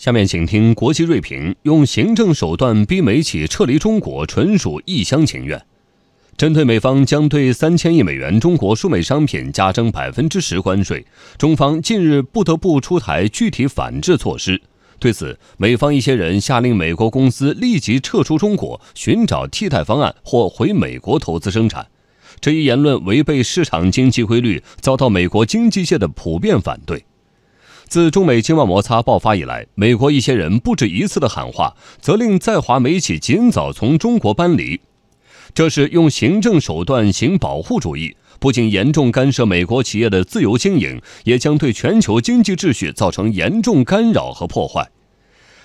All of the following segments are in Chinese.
下面请听国际锐评：用行政手段逼美企撤离中国，纯属一厢情愿。针对美方将对三千亿美元中国输美商品加征百分之十关税，中方近日不得不出台具体反制措施。对此，美方一些人下令美国公司立即撤出中国，寻找替代方案或回美国投资生产。这一言论违背市场经济规律，遭到美国经济界的普遍反对。自中美经贸摩擦爆发以来，美国一些人不止一次的喊话，责令在华美企尽早从中国搬离。这是用行政手段行保护主义，不仅严重干涉美国企业的自由经营，也将对全球经济秩序造成严重干扰和破坏。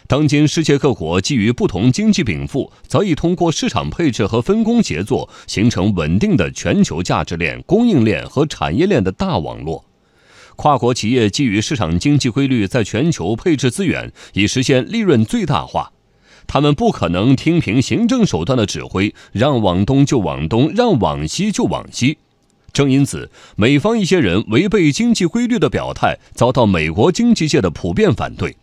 当今世界各国基于不同经济禀赋，早已通过市场配置和分工协作，形成稳定的全球价值链、供应链和产业链的大网络。跨国企业基于市场经济规律，在全球配置资源，以实现利润最大化。他们不可能听凭行政手段的指挥，让往东就往东，让往西就往西。正因此，美方一些人违背经济规律的表态，遭到美国经济界的普遍反对。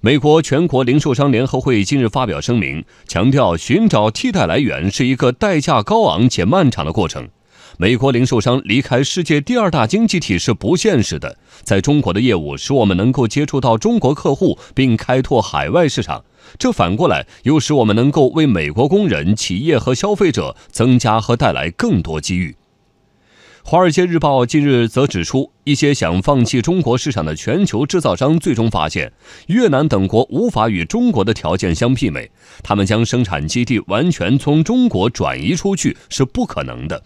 美国全国零售商联合会近日发表声明，强调寻找替代来源是一个代价高昂且漫长的过程。美国零售商离开世界第二大经济体是不现实的。在中国的业务使我们能够接触到中国客户，并开拓海外市场。这反过来又使我们能够为美国工人、企业和消费者增加和带来更多机遇。《华尔街日报》近日则指出，一些想放弃中国市场的全球制造商最终发现，越南等国无法与中国的条件相媲美，他们将生产基地完全从中国转移出去是不可能的。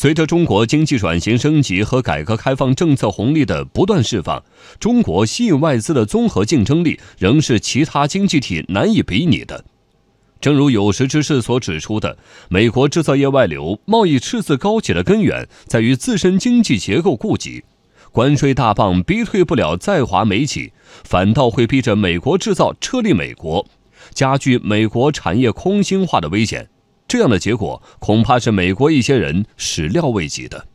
随着中国经济转型升级和改革开放政策红利的不断释放，中国吸引外资的综合竞争力仍是其他经济体难以比拟的。正如有识之士所指出的，美国制造业外流、贸易赤字高企的根源在于自身经济结构痼疾，关税大棒逼退不了在华美企，反倒会逼着美国制造撤离美国，加剧美国产业空心化的危险。这样的结果恐怕是美国一些人始料未及的。